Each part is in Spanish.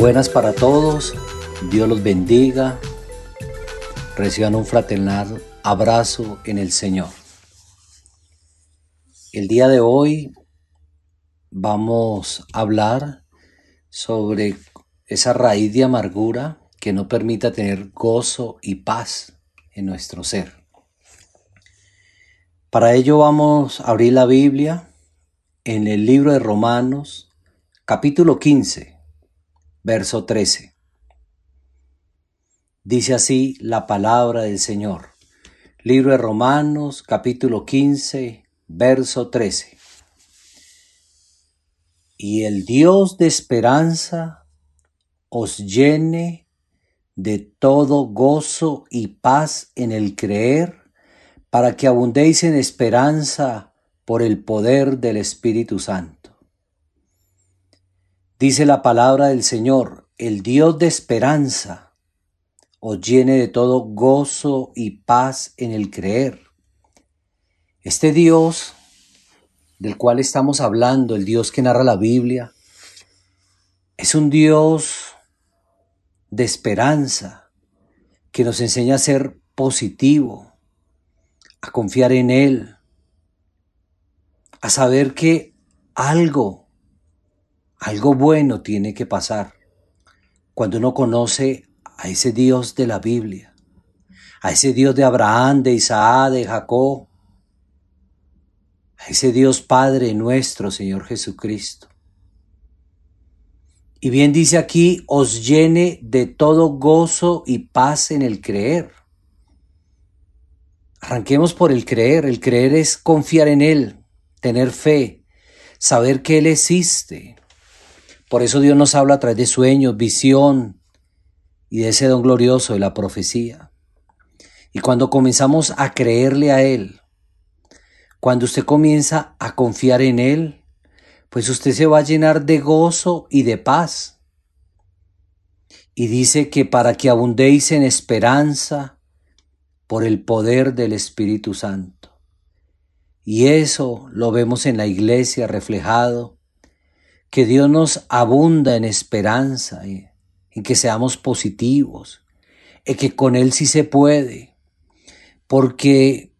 Buenas para todos, Dios los bendiga, reciban un fraternal abrazo en el Señor. El día de hoy vamos a hablar sobre esa raíz de amargura que no permita tener gozo y paz en nuestro ser. Para ello vamos a abrir la Biblia en el libro de Romanos, capítulo 15, verso 13. Dice así la palabra del Señor. Libro de Romanos, capítulo 15, verso 13. Y el Dios de esperanza os llene de todo gozo y paz en el creer, para que abundéis en esperanza por el poder del Espíritu Santo. Dice la palabra del Señor, el Dios de esperanza os llene de todo gozo y paz en el creer. Este Dios del cual estamos hablando, el Dios que narra la Biblia, es un Dios de esperanza, que nos enseña a ser positivo, a confiar en Él, a saber que algo, algo bueno tiene que pasar cuando uno conoce a ese Dios de la Biblia, a ese Dios de Abraham, de Isaac, de Jacob, a ese Dios Padre nuestro, Señor Jesucristo. Y bien dice aquí, os llene de todo gozo y paz en el creer. Arranquemos por el creer. El creer es confiar en Él, tener fe, saber que Él existe. Por eso Dios nos habla a través de sueños, visión y de ese don glorioso de la profecía. Y cuando comenzamos a creerle a Él, cuando usted comienza a confiar en Él, pues usted se va a llenar de gozo y de paz. Y dice que para que abundéis en esperanza por el poder del Espíritu Santo. Y eso lo vemos en la iglesia reflejado, que Dios nos abunda en esperanza, en que seamos positivos, en que con Él sí se puede, porque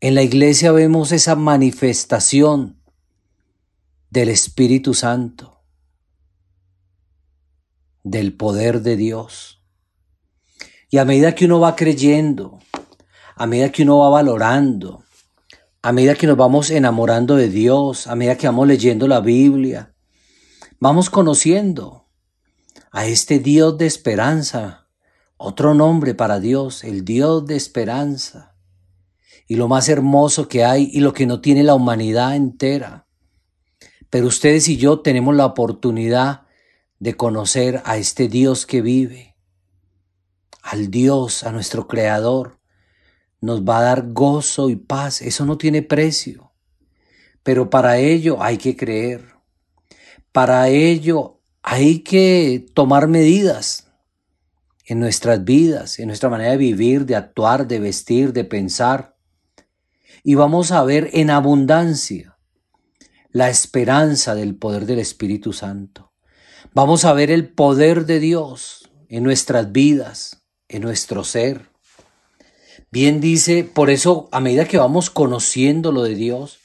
en la iglesia vemos esa manifestación del Espíritu Santo, del poder de Dios. Y a medida que uno va creyendo, a medida que uno va valorando, a medida que nos vamos enamorando de Dios, a medida que vamos leyendo la Biblia, vamos conociendo a este Dios de esperanza, otro nombre para Dios, el Dios de esperanza, y lo más hermoso que hay y lo que no tiene la humanidad entera pero ustedes y yo tenemos la oportunidad de conocer a este Dios que vive, al Dios, a nuestro Creador. Nos va a dar gozo y paz. Eso no tiene precio. Pero para ello hay que creer. Para ello hay que tomar medidas en nuestras vidas, en nuestra manera de vivir, de actuar, de vestir, de pensar. Y vamos a ver en abundancia la esperanza del poder del Espíritu Santo. Vamos a ver el poder de Dios en nuestras vidas, en nuestro ser. Bien dice, por eso a medida que vamos conociendo lo de Dios,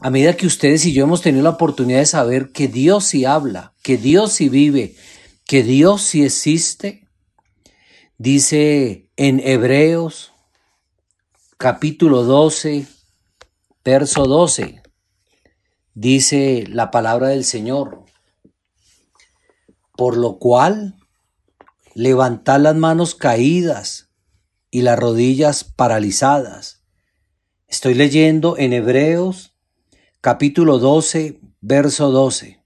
a medida que ustedes y yo hemos tenido la oportunidad de saber que Dios sí habla, que Dios sí vive, que Dios sí existe, dice en Hebreos capítulo 12, verso 12, dice la palabra del Señor. Por lo cual, levantad las manos caídas y las rodillas paralizadas. Estoy leyendo en Hebreos capítulo 12, verso 12.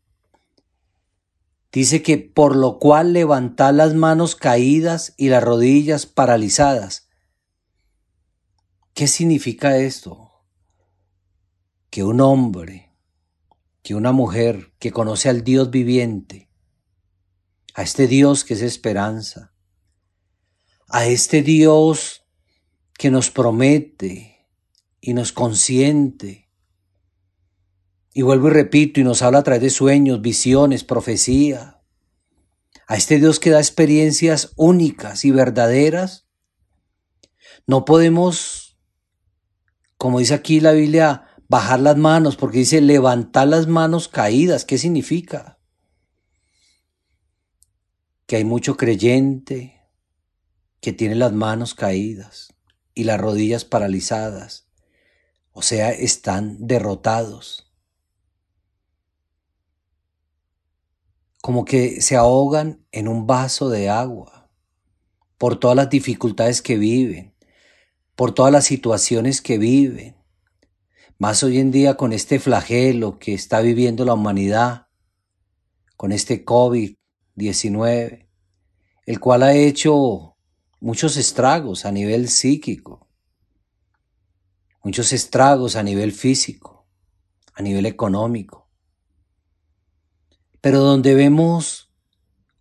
Dice que por lo cual levantad las manos caídas y las rodillas paralizadas. ¿Qué significa esto? Que un hombre que una mujer que conoce al Dios viviente, a este Dios que es esperanza, a este Dios que nos promete y nos consiente. Y vuelvo y repito, y nos habla a través de sueños, visiones, profecía. a este Dios que da experiencias únicas y verdaderas, no podemos, como dice aquí la Biblia, bajar las manos, porque dice levantar las manos caídas. ¿Qué significa? Que hay mucho creyente que tiene las manos caídas y las rodillas paralizadas, o sea, están derrotados. como que se ahogan en un vaso de agua por todas las dificultades que viven, por todas las situaciones que viven. Más hoy en día con este flagelo que está viviendo la humanidad, con este COVID-19, el cual ha hecho muchos estragos a nivel psíquico, muchos estragos a nivel físico, a nivel económico pero donde vemos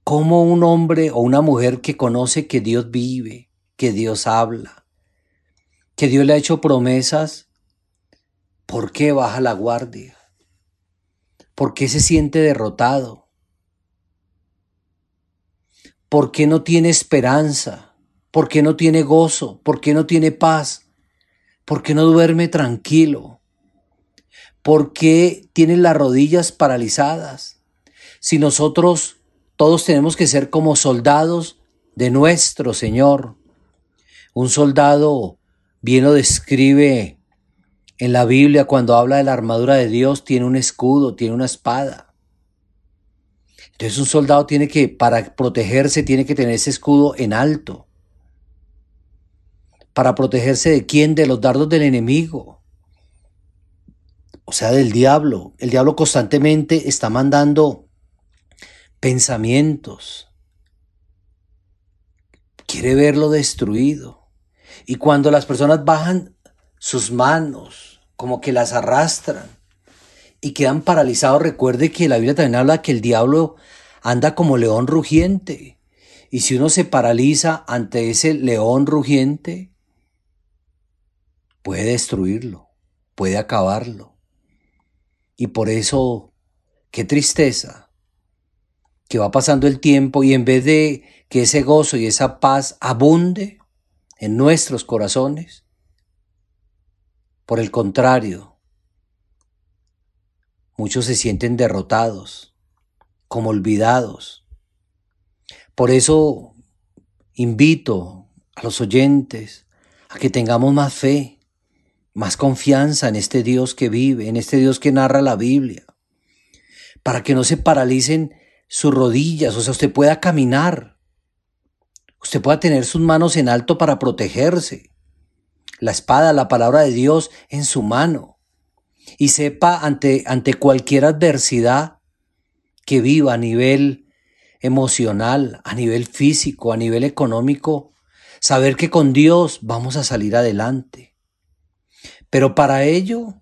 cómo un hombre o una mujer que conoce que Dios vive, que Dios habla, que Dios le ha hecho promesas, ¿por qué baja la guardia? ¿Por qué se siente derrotado? ¿Por qué no tiene esperanza? ¿Por qué no tiene gozo? ¿Por qué no tiene paz? ¿Por qué no duerme tranquilo? ¿Por qué tiene las rodillas paralizadas? si nosotros todos tenemos que ser como soldados de nuestro Señor. Un soldado bien lo describe en la Biblia cuando habla de la armadura de Dios, tiene un escudo, tiene una espada. Entonces un soldado tiene que, para protegerse, tiene que tener ese escudo en alto. Para protegerse de quién? De los dardos del enemigo. O sea, del diablo. El diablo constantemente está mandando pensamientos. Quiere verlo destruido. Y cuando las personas bajan sus manos, como que las arrastran y quedan paralizados, recuerde que la Biblia también habla que el diablo anda como león rugiente. Y si uno se paraliza ante ese león rugiente, puede destruirlo, puede acabarlo. Y por eso, qué tristeza que va pasando el tiempo y en vez de que ese gozo y esa paz abunde en nuestros corazones, por el contrario, muchos se sienten derrotados, como olvidados. Por eso invito a los oyentes a que tengamos más fe, más confianza en este Dios que vive, en este Dios que narra la Biblia, para que no se paralicen sus rodillas, o sea, usted pueda caminar. Usted pueda tener sus manos en alto para protegerse. La espada, la palabra de Dios en su mano. Y sepa ante, ante cualquier adversidad que viva a nivel emocional, a nivel físico, a nivel económico, saber que con Dios vamos a salir adelante. Pero para ello,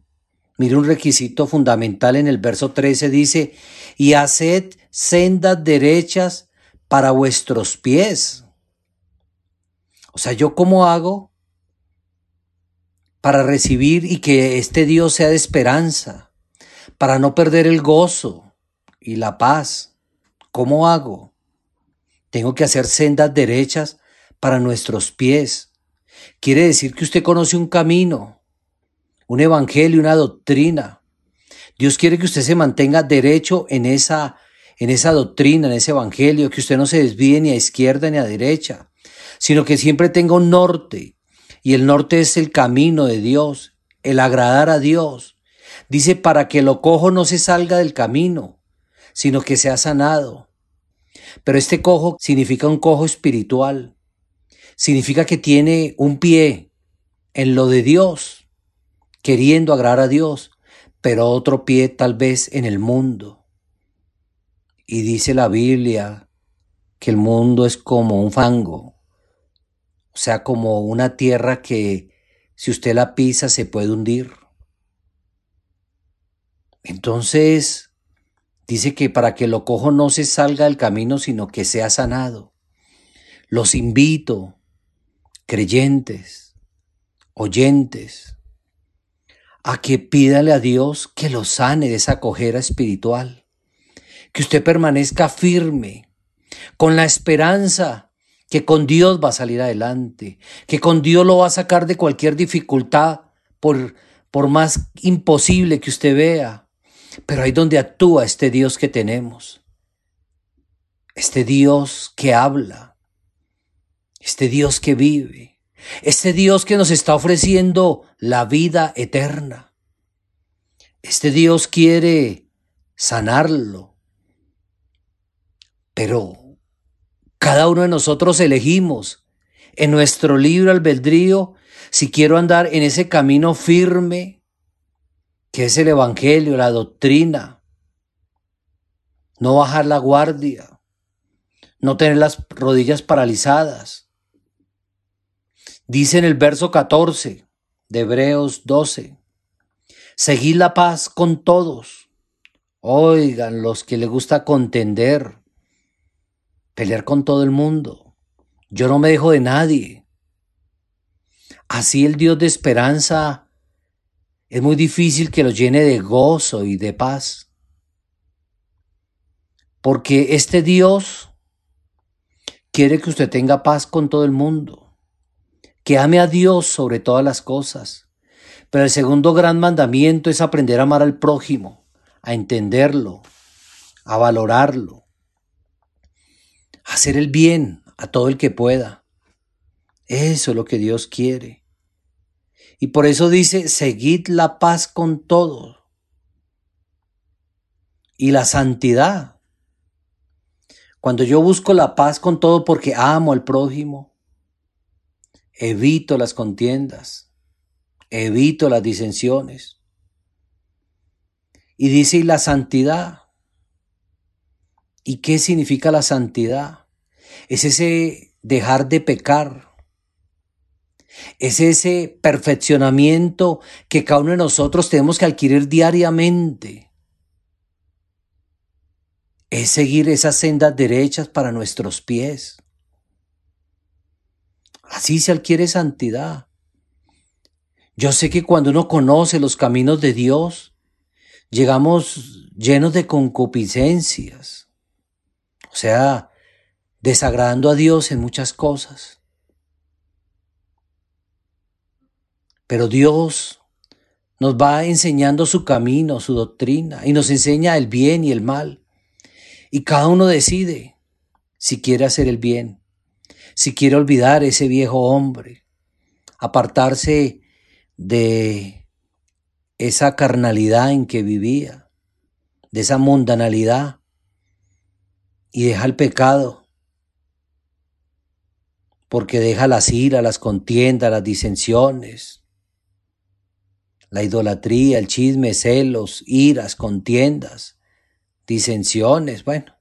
mire un requisito fundamental en el verso 13 dice, y haced sendas derechas para vuestros pies. O sea, ¿yo cómo hago para recibir y que este Dios sea de esperanza, para no perder el gozo y la paz? ¿Cómo hago? Tengo que hacer sendas derechas para nuestros pies. Quiere decir que usted conoce un camino, un evangelio, una doctrina. Dios quiere que usted se mantenga derecho en esa en esa doctrina, en ese evangelio, que usted no se desvíe ni a izquierda ni a derecha, sino que siempre tenga un norte. Y el norte es el camino de Dios, el agradar a Dios. Dice, para que lo cojo no se salga del camino, sino que sea sanado. Pero este cojo significa un cojo espiritual. Significa que tiene un pie en lo de Dios, queriendo agradar a Dios, pero otro pie tal vez en el mundo. Y dice la Biblia que el mundo es como un fango, o sea, como una tierra que si usted la pisa se puede hundir. Entonces, dice que para que lo cojo no se salga del camino, sino que sea sanado. Los invito, creyentes, oyentes, a que pídale a Dios que lo sane de esa cojera espiritual que usted permanezca firme, con la esperanza que con Dios va a salir adelante, que con Dios lo va a sacar de cualquier dificultad, por, por más imposible que usted vea. Pero ahí donde actúa este Dios que tenemos, este Dios que habla, este Dios que vive, este Dios que nos está ofreciendo la vida eterna. Este Dios quiere sanarlo, pero cada uno de nosotros elegimos en nuestro libro albedrío si quiero andar en ese camino firme que es el Evangelio, la doctrina, no bajar la guardia, no tener las rodillas paralizadas. Dice en el verso 14 de Hebreos 12, seguid la paz con todos. Oigan, los que les gusta contender, pelear con todo el mundo. Yo no me dejo de nadie. Así el Dios de esperanza es muy difícil que lo llene de gozo y de paz. Porque este Dios quiere que usted tenga paz con todo el mundo, que ame a Dios sobre todas las cosas. Pero el segundo gran mandamiento es aprender a amar al prójimo, a entenderlo, a valorarlo hacer el bien a todo el que pueda. Eso es lo que Dios quiere. Y por eso dice, seguid la paz con todos. Y la santidad. Cuando yo busco la paz con todo porque amo al prójimo, evito las contiendas, evito las disensiones. Y dice, y la santidad. ¿Y qué significa la santidad? Es ese dejar de pecar. Es ese perfeccionamiento que cada uno de nosotros tenemos que adquirir diariamente. Es seguir esas sendas derechas para nuestros pies. Así se adquiere santidad. Yo sé que cuando uno conoce los caminos de Dios, llegamos llenos de concupiscencias o sea, desagradando a Dios en muchas cosas. Pero Dios nos va enseñando su camino, su doctrina, y nos enseña el bien y el mal. Y cada uno decide si quiere hacer el bien, si quiere olvidar ese viejo hombre, apartarse de esa carnalidad en que vivía, de esa mundanalidad, y deja el pecado, porque deja las iras, las contiendas, las disensiones, la idolatría, el chisme, celos, iras, contiendas, disensiones, bueno,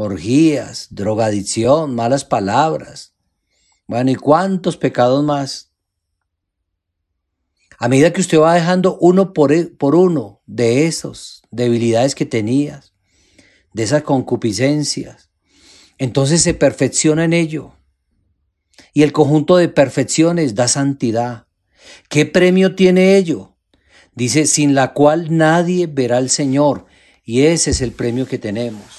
orgías, drogadicción, malas palabras, bueno, ¿y cuántos pecados más? A medida que usted va dejando uno por, e, por uno de esos debilidades que tenías, de esas concupiscencias. Entonces se perfecciona en ello. Y el conjunto de perfecciones da santidad. ¿Qué premio tiene ello? Dice, sin la cual nadie verá al Señor. Y ese es el premio que tenemos.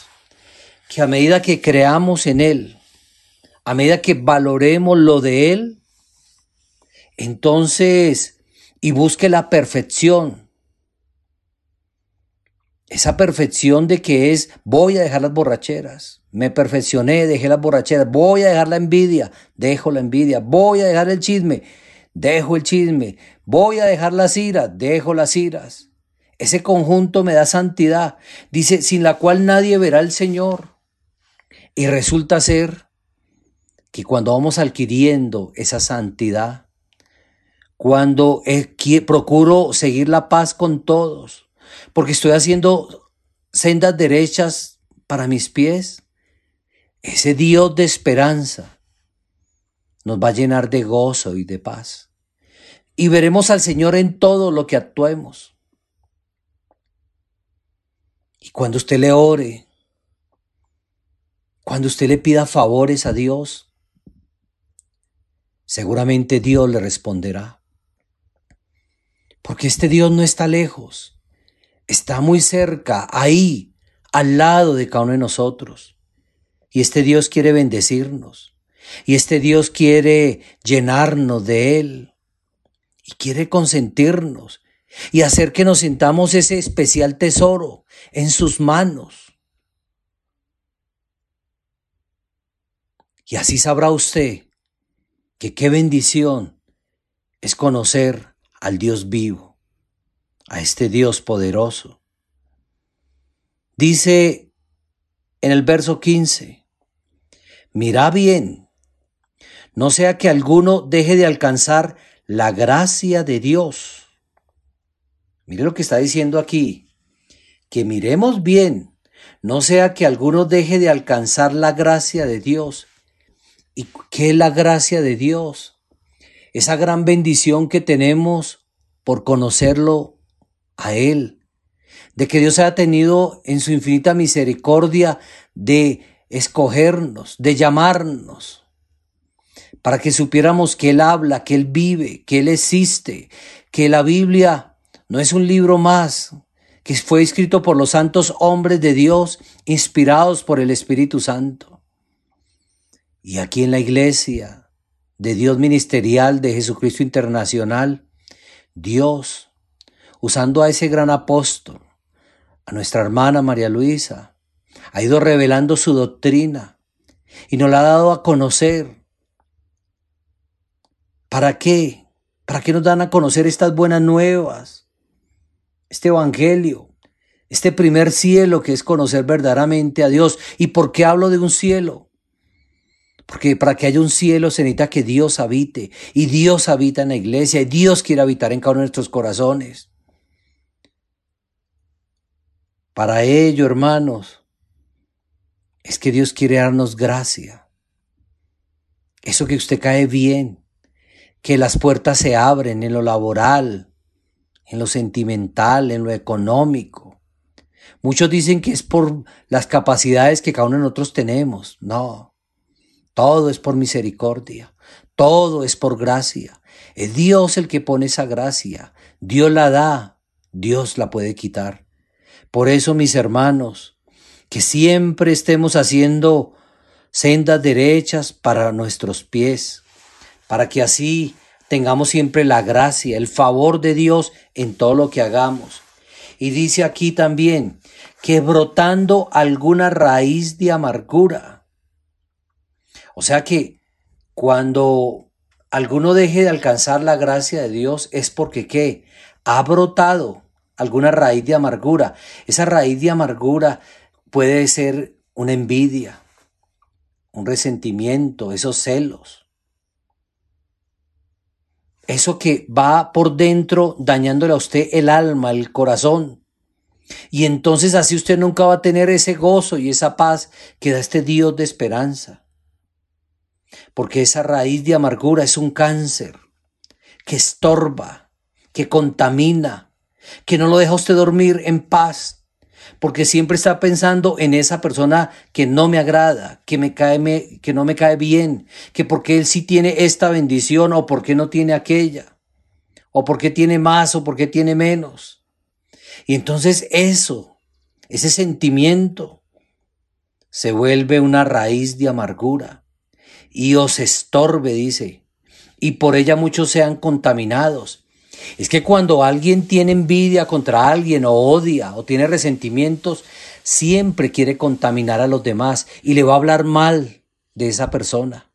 Que a medida que creamos en Él, a medida que valoremos lo de Él, entonces, y busque la perfección, esa perfección de que es voy a dejar las borracheras, me perfeccioné, dejé las borracheras, voy a dejar la envidia, dejo la envidia, voy a dejar el chisme, dejo el chisme, voy a dejar las iras, dejo las iras. Ese conjunto me da santidad, dice, sin la cual nadie verá al Señor. Y resulta ser que cuando vamos adquiriendo esa santidad, cuando procuro seguir la paz con todos, porque estoy haciendo sendas derechas para mis pies. Ese Dios de esperanza nos va a llenar de gozo y de paz. Y veremos al Señor en todo lo que actuemos. Y cuando usted le ore, cuando usted le pida favores a Dios, seguramente Dios le responderá. Porque este Dios no está lejos está muy cerca, ahí, al lado de cada uno de nosotros. Y este Dios quiere bendecirnos. Y este Dios quiere llenarnos de Él. Y quiere consentirnos. Y hacer que nos sintamos ese especial tesoro en sus manos. Y así sabrá usted que qué bendición es conocer al Dios vivo, a este Dios poderoso. Dice en el verso 15, mira bien, no sea que alguno deje de alcanzar la gracia de Dios. Mire lo que está diciendo aquí, que miremos bien, no sea que alguno deje de alcanzar la gracia de Dios. ¿Y qué es la gracia de Dios? Esa gran bendición que tenemos por conocerlo a Él, de que Dios haya tenido en su infinita misericordia de escogernos, de llamarnos, para que supiéramos que Él habla, que Él vive, que Él existe, que la Biblia no es un libro más, que fue escrito por los santos hombres de Dios, inspirados por el Espíritu Santo. Y aquí en la iglesia de Dios ministerial de Jesucristo Internacional, Dios, usando a ese gran apóstol, a nuestra hermana María Luisa, ha ido revelando su doctrina y nos la ha dado a conocer. ¿Para qué? ¿Para qué nos dan a conocer estas buenas nuevas? Este Evangelio, este primer cielo que es conocer verdaderamente a Dios. ¿Y por qué hablo de un cielo? Porque para que haya un cielo se necesita que Dios habite. Y Dios habita en la iglesia. Y Dios quiere habitar en cada uno de nuestros corazones. Para ello, hermanos, es que Dios quiere darnos gracia. Eso que usted cae bien. Que las puertas se abren en lo laboral, en lo sentimental, en lo económico. Muchos dicen que es por las capacidades que cada uno de nosotros tenemos. No. Todo es por misericordia, todo es por gracia. Es Dios el que pone esa gracia. Dios la da, Dios la puede quitar. Por eso, mis hermanos, que siempre estemos haciendo sendas derechas para nuestros pies, para que así tengamos siempre la gracia, el favor de Dios en todo lo que hagamos. Y dice aquí también que brotando alguna raíz de amargura, o sea que cuando alguno deje de alcanzar la gracia de Dios es porque ¿qué? Ha brotado alguna raíz de amargura. Esa raíz de amargura puede ser una envidia, un resentimiento, esos celos. Eso que va por dentro dañándole a usted el alma, el corazón. Y entonces así usted nunca va a tener ese gozo y esa paz que da este Dios de esperanza porque esa raíz de amargura es un cáncer que estorba, que contamina, que no lo deja usted dormir en paz, porque siempre está pensando en esa persona que no me agrada, que me cae que no me cae bien, que porque él sí tiene esta bendición o porque no tiene aquella, o porque tiene más o porque tiene menos. Y entonces eso, ese sentimiento se vuelve una raíz de amargura y os estorbe, dice, y por ella muchos sean contaminados. Es que cuando alguien tiene envidia contra alguien o odia o tiene resentimientos, siempre quiere contaminar a los demás y le va a hablar mal de esa persona.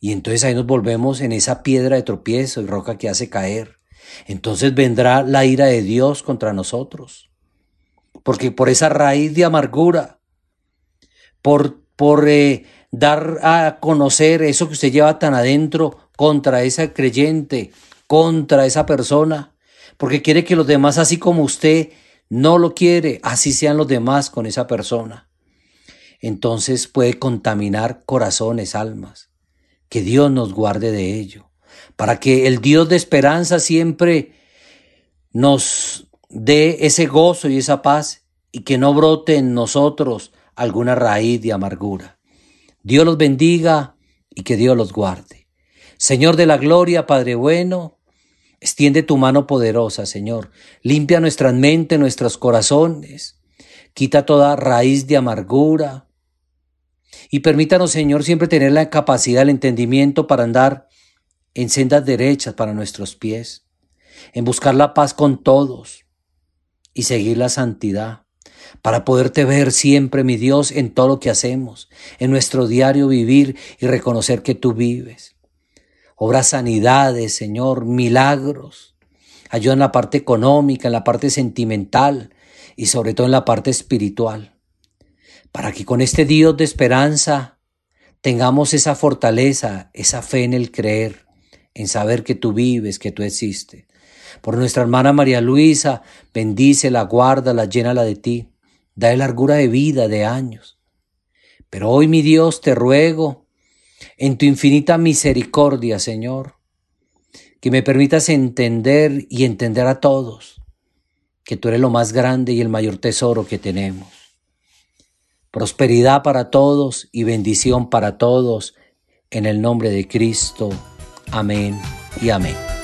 Y entonces ahí nos volvemos en esa piedra de tropiezo y roca que hace caer. Entonces vendrá la ira de Dios contra nosotros. Porque por esa raíz de amargura, por, por eh, dar a conocer eso que usted lleva tan adentro contra esa creyente, contra esa persona, porque quiere que los demás, así como usted no lo quiere, así sean los demás con esa persona. Entonces puede contaminar corazones, almas. Que Dios nos guarde de ello, para que el Dios de esperanza siempre nos dé ese gozo y esa paz y que no brote en nosotros alguna raíz de amargura. Dios los bendiga y que Dios los guarde. Señor de la gloria, Padre bueno, extiende tu mano poderosa, Señor. Limpia nuestras mentes, nuestros corazones. Quita toda raíz de amargura, Y permítanos, Señor, siempre tener la capacidad, el entendimiento para andar en sendas derechas para nuestros pies, en buscar la paz con todos y seguir la santidad, para poderte ver siempre, mi Dios, en todo lo que hacemos, en nuestro diario vivir y reconocer que tú vives. Obra sanidades, Señor, milagros. Ayuda en la parte económica, en la parte sentimental y sobre todo en la parte espiritual. Para que con este Dios de esperanza tengamos esa fortaleza, esa fe en el creer, en saber que tú vives, que tú existes. Por nuestra hermana María Luisa, bendícela, guárdala, llénala de ti. Dale largura de vida, de años. Pero hoy, mi Dios, te ruego, en tu infinita misericordia, Señor, que me permitas entender y entender a todos que tú eres lo más grande y el mayor tesoro que tenemos. Prosperidad para todos y bendición para todos, en el nombre de Cristo. Amén y amén.